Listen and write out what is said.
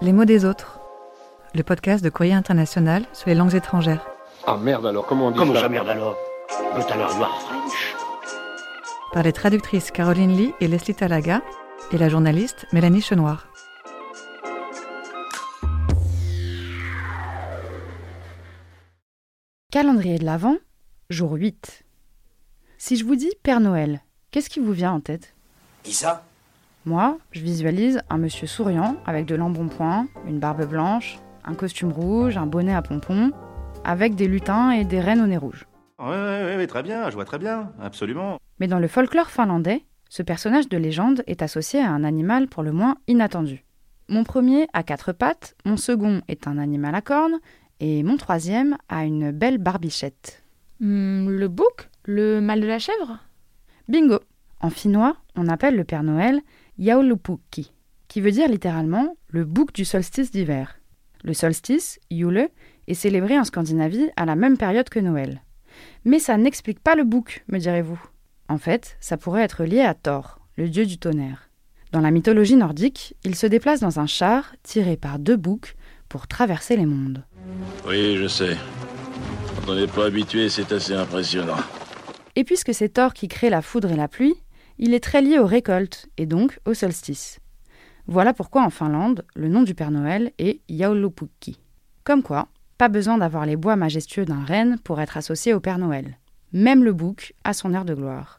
Les mots des autres, le podcast de Courrier International sur les langues étrangères. Ah merde alors, comment on dit Comment ça ça merde alors? But alors you are French Par les traductrices Caroline Lee et Leslie Talaga et la journaliste Mélanie Chenoir. Calendrier de l'Avent, jour 8. Si je vous dis Père Noël, qu'est-ce qui vous vient en tête? Qui ça Moi, je visualise un monsieur souriant avec de l'embonpoint, une barbe blanche, un costume rouge, un bonnet à pompons, avec des lutins et des reines au nez rouge. Ouais, ouais, ouais, très bien, je vois très bien, absolument. Mais dans le folklore finlandais, ce personnage de légende est associé à un animal pour le moins inattendu. Mon premier a quatre pattes, mon second est un animal à cornes, et mon troisième a une belle barbichette. Hmm, le bouc Le mal de la chèvre? Bingo En finnois, on appelle le Père Noël Jaulupukki, qui veut dire littéralement le bouc du solstice d'hiver. Le solstice, Jule, est célébré en Scandinavie à la même période que Noël. Mais ça n'explique pas le bouc, me direz-vous. En fait, ça pourrait être lié à Thor, le dieu du tonnerre. Dans la mythologie nordique, il se déplace dans un char tiré par deux boucs pour traverser les mondes. Oui, je sais. Quand on n'est pas habitué, c'est assez impressionnant. Et puisque c'est Thor qui crée la foudre et la pluie, il est très lié aux récoltes et donc au solstice. Voilà pourquoi en Finlande, le nom du Père Noël est Jaulupukki. Comme quoi, pas besoin d'avoir les bois majestueux d'un renne pour être associé au Père Noël. Même le bouc a son air de gloire.